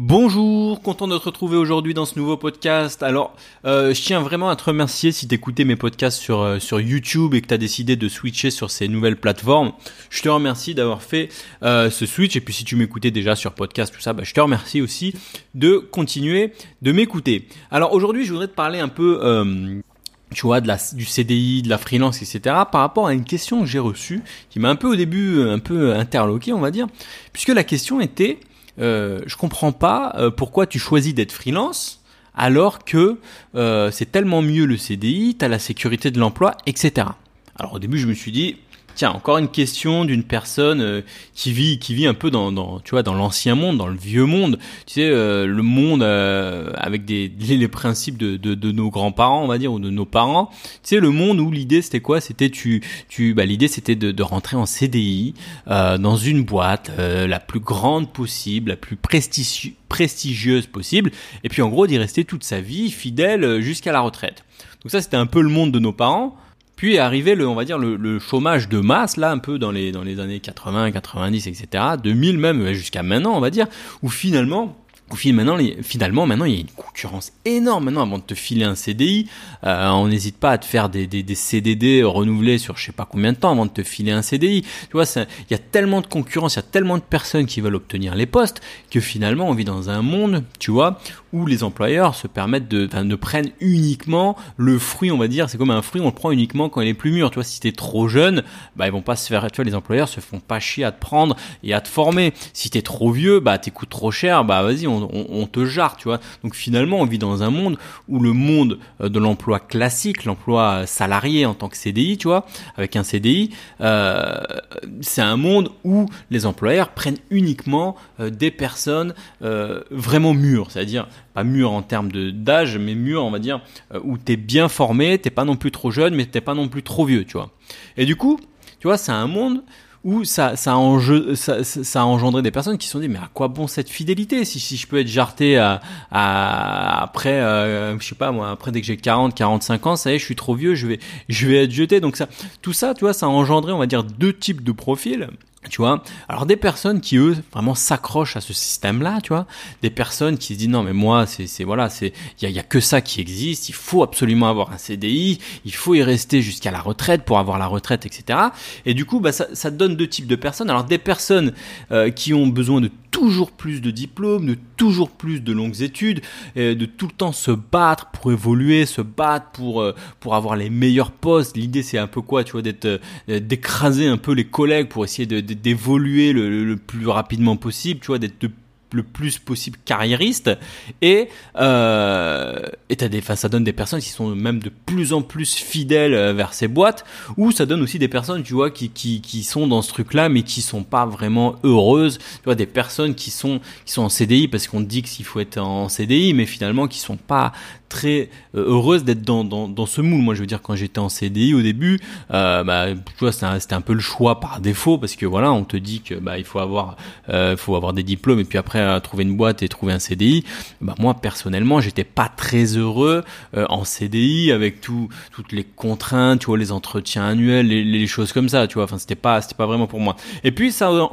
Bonjour, content de te retrouver aujourd'hui dans ce nouveau podcast. Alors, euh, je tiens vraiment à te remercier si t'écoutais mes podcasts sur, euh, sur YouTube et que tu as décidé de switcher sur ces nouvelles plateformes. Je te remercie d'avoir fait euh, ce switch et puis si tu m'écoutais déjà sur podcast, tout ça, bah, je te remercie aussi de continuer de m'écouter. Alors aujourd'hui, je voudrais te parler un peu tu vois, de la, du CDI, de la freelance, etc., par rapport à une question que j'ai reçue, qui m'a un peu au début un peu interloqué, on va dire, puisque la question était, euh, je comprends pas euh, pourquoi tu choisis d'être freelance alors que euh, c'est tellement mieux le CDI, tu as la sécurité de l'emploi, etc. Alors au début je me suis dit, tiens, encore une question d'une personne euh, qui vit, qui vit un peu dans, dans tu vois, dans l'ancien monde, dans le vieux monde. Tu sais, euh, le monde euh, avec des les, principes de, de, de nos grands-parents, on va dire, ou de nos parents. Tu sais, le monde où l'idée c'était quoi? C'était tu, tu, bah l'idée c'était de, de rentrer en CDI dans une boîte la plus grande possible, la plus prestigieuse prestigieuse possible, et puis en gros d'y rester toute sa vie fidèle jusqu'à la retraite. Donc ça c'était un peu le monde de nos parents. Puis est arrivé le, on va dire, le, chômage de masse, là, un peu dans les, dans les années 80, 90, etc., 2000 même, jusqu'à maintenant, on va dire, où finalement, Finalement, finalement, maintenant, il y a une concurrence énorme. Maintenant, avant de te filer un CDI, euh, on n'hésite pas à te faire des, CDD renouvelés sur je sais pas combien de temps avant de te filer un CDI. Tu vois, il y a tellement de concurrence, il y a tellement de personnes qui veulent obtenir les postes que finalement, on vit dans un monde, tu vois, où les employeurs se permettent de, ne prennent uniquement le fruit, on va dire, c'est comme un fruit, on le prend uniquement quand il est plus mûr. Tu vois, si t'es trop jeune, bah ils vont pas se faire, tu vois, les employeurs se font pas chier à te prendre et à te former. Si t'es trop vieux, bah t'écoutes trop cher, bah vas-y, on on, te jarre, tu vois. Donc finalement, on vit dans un monde où le monde euh, de l'emploi classique, l'emploi salarié en tant que CDI, tu vois, avec un CDI, euh, c'est un monde où les employeurs prennent uniquement euh, des personnes vraiment mûres, c'est-à-dire pas mûres en termes d'âge, mais mûres, on va dire, où t'es bien formé, t'es pas non plus trop jeune, mais t'es pas non plus trop vieux, tu vois. Et du coup, tu vois, c'est un monde où ça, ça, a ça, ça, a engendré des personnes qui se sont dit mais à quoi bon cette fidélité si, si je peux être jarté à, à après euh, je sais pas moi après dès que j'ai 40 45 ans ça y est je suis trop vieux je vais je vais être jeté. Donc ça tout ça tu vois ça a engendré on va dire deux types de profils tu vois alors des personnes qui eux vraiment s'accrochent à ce système là tu vois des personnes qui se disent non mais moi c'est voilà c'est il y a, que ça qui existe il faut absolument avoir un CDI il faut y rester jusqu'à la retraite pour avoir la retraite etc et du coup bah ça, ça donne deux types de personnes. Alors des personnes euh, qui ont besoin de toujours plus de diplômes, de toujours plus de longues études, et de tout le temps se battre pour évoluer, se battre pour euh, pour avoir les meilleurs postes. L'idée c'est un peu quoi, tu vois, d'être euh, d'écraser un peu les collègues pour essayer d'évoluer le, le, plus rapidement possible, tu vois, d'être de le plus possible carriériste et euh, et t'as des ça donne des personnes qui sont même de plus en plus fidèles euh, vers ces boîtes ou ça donne aussi des personnes tu vois qui qui qui sont dans ce truc là mais qui sont pas vraiment heureuses. Tu vois des personnes qui sont qui sont en CDI parce qu'on dit qu'il faut être en CDI mais finalement qui sont pas très euh, heureuse d'être dans, dans, dans, ce moule. Moi, je veux dire, quand j'étais en CDI au début, euh, bah, c'était un, peu le choix par défaut parce que voilà, on te dit que bah, il faut avoir, euh, faut avoir des diplômes et puis après euh, trouver une boîte et trouver un CDI. Bah, moi, personnellement, j'étais pas très heureux euh, en CDI avec tout, toutes les contraintes, tu vois, les entretiens annuels, les, les choses comme ça, tu vois. Enfin, c'était pas, c'était pas vraiment pour moi. Et puis, ça a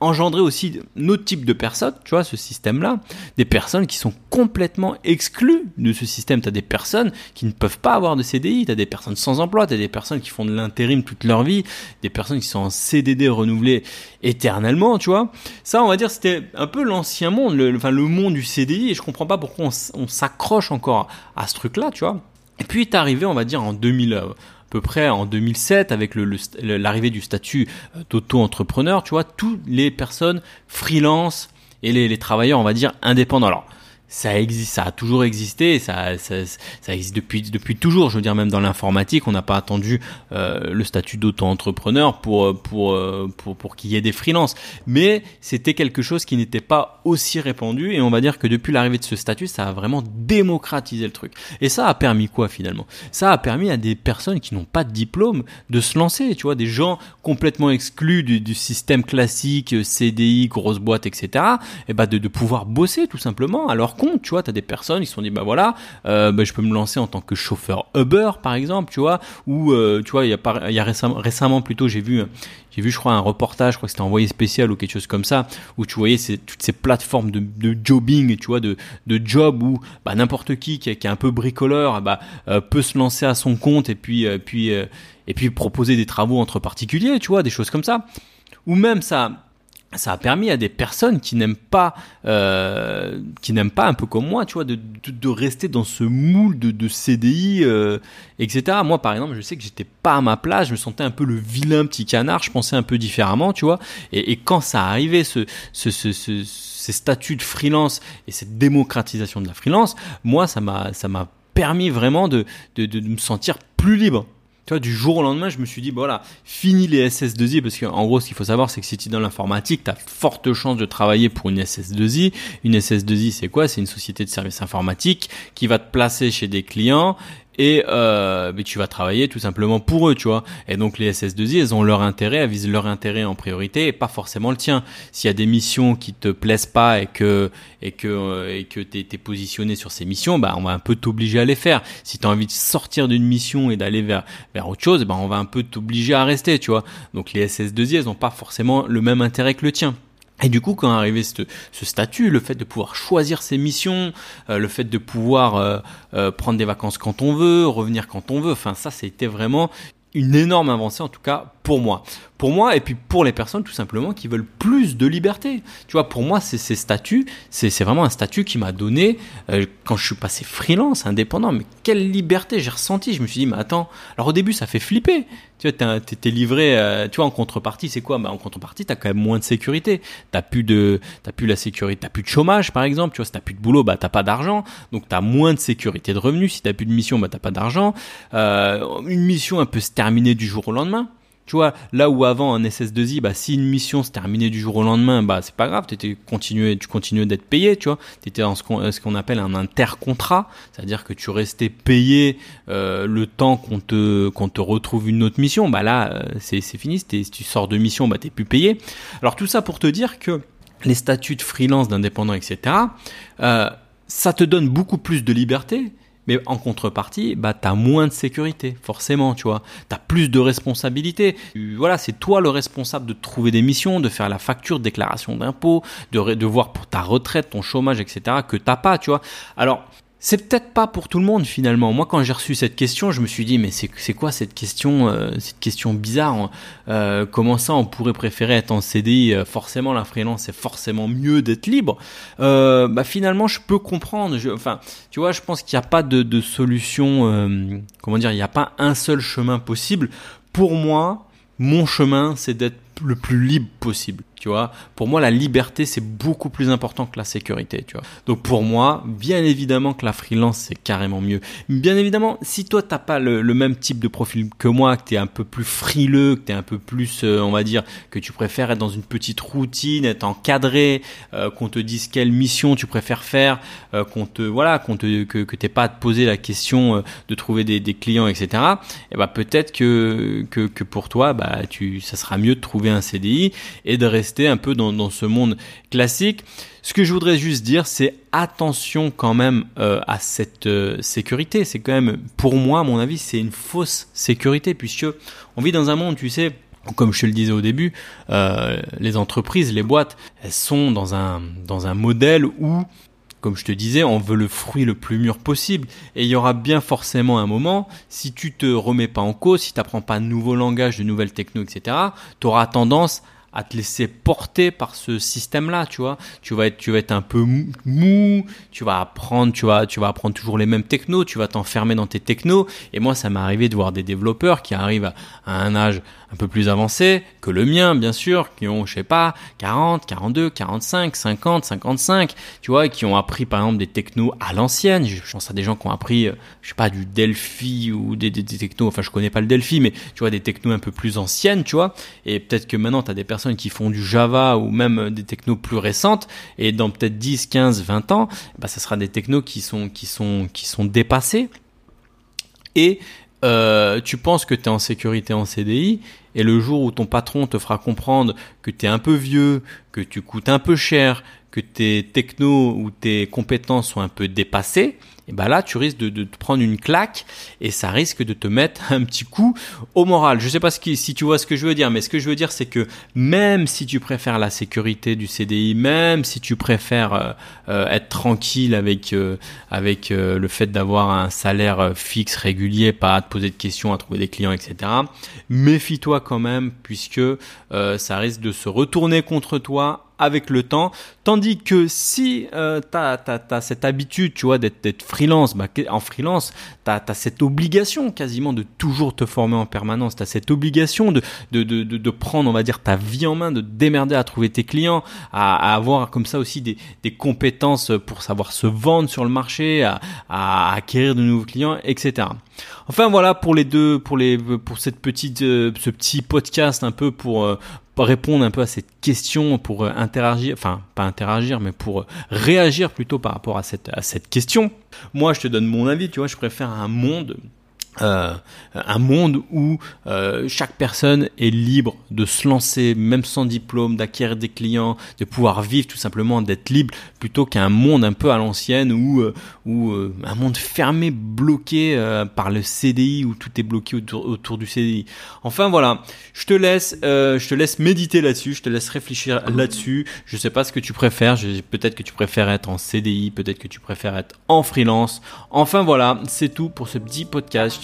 engendré aussi notre type de personnes, tu vois, ce système-là, des personnes qui sont complètement exclues de ce système système, tu as des personnes qui ne peuvent pas avoir de CDI, tu as des personnes sans emploi, tu as des personnes qui font de l'intérim toute leur vie, des personnes qui sont en CDD renouvelés éternellement, tu vois. Ça, on va dire, c'était un peu l'ancien monde, le, enfin le monde du CDI, et je comprends pas pourquoi on, s'accroche encore à ce truc-là, tu vois. Et puis est arrivé, on va dire, en 2000 euh, à peu près en 2007 avec l'arrivée du statut euh, d'auto-entrepreneur, tu vois, toutes les personnes freelance et les, les, travailleurs, on va dire, indépendants. Alors, ça existe, ça a toujours existé, ça, ça, ça, existe depuis depuis toujours. Je veux dire, même dans l'informatique, on n'a pas attendu euh, le statut d'auto-entrepreneur pour pour pour pour qu'il y ait des freelances. Mais c'était quelque chose qui n'était pas aussi répandu, et on va dire que depuis l'arrivée de ce statut, ça a vraiment démocratisé le truc. Et ça a permis quoi finalement? Ça a permis à des personnes qui n'ont pas de diplôme de se lancer. Tu vois, des gens complètement exclus du, du système classique, CDI, grosse boîte, etc. Et bah de, de pouvoir bosser tout simplement. Alors tu vois, tu as des personnes qui se sont dit, bah voilà, euh, bah, je peux me lancer en tant que chauffeur Uber, par exemple, tu vois, ou, euh, tu vois, il y a, il y a récemment, récemment plutôt, j'ai vu, j'ai vu, je crois, un reportage, je crois que c'était envoyé spécial ou quelque chose comme ça, où tu voyais toutes ces plateformes de, de jobbing, tu vois, de, de job où bah, n'importe qui, qui est, un peu bricoleur bah, euh, peut se lancer à son compte et puis, puis, et puis proposer des travaux entre particuliers, tu vois, des choses comme ça. Ou même ça, ça a permis à des personnes qui n'aiment pas, euh, qui n'aiment pas un peu comme moi, tu vois, de, de, rester dans ce moule de, de CDI, euh, etc. Moi, par exemple, je sais que j'étais pas à ma place, je me sentais un peu le vilain petit canard, je pensais un peu différemment, tu vois. Et, et quand ça arrivait, ce, ce, ce, ces statuts de freelance et cette démocratisation de la freelance, moi, ça m'a, ça m'a permis vraiment de, de, de me sentir plus libre tu vois, du jour au lendemain, je me suis dit, voilà, fini les SS2I, parce qu'en gros, ce qu'il faut savoir, c'est que si tu es dans l'informatique, tu as forte chance de travailler pour une SS2I. Une SS2I, c'est quoi? C'est une société de services informatiques qui va te placer chez des clients et euh, tu vas travailler tout simplement pour eux, tu vois. Et donc les SS2I, elles ont leur intérêt, elles visent leur intérêt en priorité et pas forcément le tien. S'il y a des missions qui te plaisent pas et que et que euh, et que t'es es positionné sur ces missions, bah on va un peu t'obliger à les faire. Si tu as envie de sortir d'une mission et d'aller vers vers autre chose, bah on va un peu t'obliger à rester, tu vois. Donc les SS2I, elles ont pas forcément le même intérêt que le tien. Et du coup, quand arrivé ce, ce, statut, le fait de pouvoir choisir ses missions, euh, le fait de pouvoir euh, euh, prendre des vacances quand on veut, revenir quand on veut, enfin ça, c'était vraiment une énorme avancée en tout cas pour moi. Pour moi et puis pour les personnes tout simplement qui veulent plus de liberté. Tu vois, pour moi, c'est ces statuts, c'est vraiment un statut qui m'a donné euh, quand je suis passé freelance, indépendant. Mais quelle liberté j'ai ressenti. Je me suis dit, mais attends. Alors au début, ça fait flipper. Tu vois, t'es livré. Euh, tu vois, en contrepartie, c'est quoi? Bah, en contrepartie, t'as quand même moins de sécurité. T'as plus de, t'as plus la sécurité, t'as plus de chômage, par exemple. Tu vois, si t'as plus de boulot, bah t'as pas d'argent. Donc t'as moins de sécurité de revenus. Si t'as plus de mission, bah t'as pas d'argent. Euh, une mission, un peut se terminer du jour au lendemain. Tu vois, là où avant un SS2I, bah, si une mission se terminait du jour au lendemain, bah, c'est pas grave, étais continué, tu continuais d'être payé, tu vois. T'étais dans ce qu'on, ce qu'on appelle un intercontrat, c'est-à-dire que tu restais payé euh, le temps qu'on te, qu'on te retrouve une autre mission. Bah là, euh, c'est, c'est fini. Si tu sors de mission, bah t'es plus payé. Alors tout ça pour te dire que les statuts de freelance, d'indépendant, etc. Euh, ça te donne beaucoup plus de liberté mais en contrepartie, bah, tu as moins de sécurité, forcément, tu vois. Tu as plus de responsabilités. Voilà, c'est toi le responsable de trouver des missions, de faire la facture, déclaration d'impôt, de, de voir pour ta retraite, ton chômage, etc., que t'as pas, tu vois. Alors, c'est peut-être pas pour tout le monde finalement. Moi, quand j'ai reçu cette question, je me suis dit mais c'est quoi cette question, euh, cette question bizarre euh, Comment ça, on pourrait préférer être en CDI euh, Forcément, la freelance c'est forcément mieux d'être libre? bah finalement, je peux comprendre. enfin, tu vois, je pense qu'il n'y a pas de solution. comment dire Il n'y a pas un seul chemin possible. Pour moi, mon chemin, c'est d'être le plus libre possible. Tu vois, pour moi, la liberté, c'est beaucoup plus important que la sécurité, tu vois. Donc pour moi, bien évidemment que la freelance, c'est carrément mieux. Bien évidemment, si toi, t'as pas le, même type de profil que moi, que tu es un peu plus frileux, que tu es un peu plus, euh, on va dire, que tu préfères être dans une petite routine, être encadré, euh, qu'on te dise quelle mission tu préfères faire, euh, qu'on te, voilà, qu'on te, que, que t'aies pas à te poser la question de trouver des, clients, etc. Et bah peut-être que, que, que pour toi, bah tu, ça sera mieux de trouver un CDI et de rester un peu dans, ce monde classique. Ce que je voudrais juste dire, c'est attention quand même euh, à cette euh, sécurité. C'est quand même, pour moi, à mon avis, c'est une fausse sécurité puisque on vit dans un monde, tu sais, comme je te le disais au début, euh, les entreprises, les boîtes, elles sont dans un dans un modèle où comme je te disais, on veut le fruit le plus mûr possible. Et il y aura bien forcément un moment, si tu te remets pas en cause, si tu n'apprends pas de nouveaux langages, de nouvelles techno, etc., tu auras tendance à te laisser porter par ce système-là, tu vois. Tu vas être, tu vas un peu mou, tu vas apprendre, tu vas, tu vas apprendre toujours les mêmes technos, tu vas t'enfermer dans tes technos. Et moi, ça m'est arrivé de voir des développeurs qui arrivent à, un âge un peu plus avancés que le mien, bien sûr, qui ont, je sais pas, 40, 42, 45, 50, 55, tu vois, qui ont appris par exemple des technos à l'ancienne. Je pense à des gens qui ont appris, euh, je sais pas, du Delphi ou des, des, des technos, enfin je connais pas le Delphi, mais tu vois, des technos un peu plus anciennes, tu vois. Et peut-être que maintenant, tu as des personnes qui font du Java ou même euh, des technos plus récentes, et dans peut-être 10, 15, 20 ans, bah, ça sera des technos qui sont, qui sont, qui sont dépassés. Et euh, tu penses que tu es en sécurité en CDI et le jour où ton patron te fera comprendre que tu es un peu vieux, que tu coûtes un peu cher, que tes technos ou tes compétences sont un peu dépassées, et ben là tu risques de, te prendre une claque et ça risque de te mettre un petit coup au moral. Je sais pas si tu vois ce que je veux dire, mais ce que je veux dire c'est que même si tu préfères la sécurité du CDI, même si tu préfères euh, euh, être tranquille avec euh, avec le fait d'avoir un salaire fixe régulier, pas à te poser de questions, à trouver des clients, etc. Méfie-toi quand même puisque ça risque de se retourner contre toi avec le temps. Tandis que si euh, tu as, cette habitude, tu vois, d'être freelance, bah, en freelance, tu as, cette obligation quasiment de toujours te former en permanence. Tu as cette obligation de, de, de, de, prendre, on va dire, ta vie en main, de démerder à trouver tes clients, à, à avoir comme ça aussi des, des, compétences pour savoir se vendre sur le marché, à, à acquérir de nouveaux clients, etc. Enfin voilà pour les deux, pour les, pour cette petite, euh, ce petit podcast un peu pour, euh, répondre un peu à cette question, pour euh, interagir, enfin pas interagir, mais pour euh, réagir plutôt par rapport à cette, à cette question. Moi, je te donne mon avis, tu vois, je préfère un monde euh, un monde où euh, chaque personne est libre de se lancer, même sans diplôme, d'acquérir des clients, de pouvoir vivre tout simplement, d'être libre, plutôt qu'un monde un peu à l'ancienne où, euh, où un monde fermé, bloqué par le CDI, où tout est bloqué autour, autour du CDI. Enfin voilà, je te laisse, je te laisse méditer là-dessus, je te laisse réfléchir là-dessus. Je sais pas ce que tu préfères, peut-être que tu préfères être en CDI, peut-être que tu préfères être en freelance. Enfin voilà, c'est tout pour ce petit podcast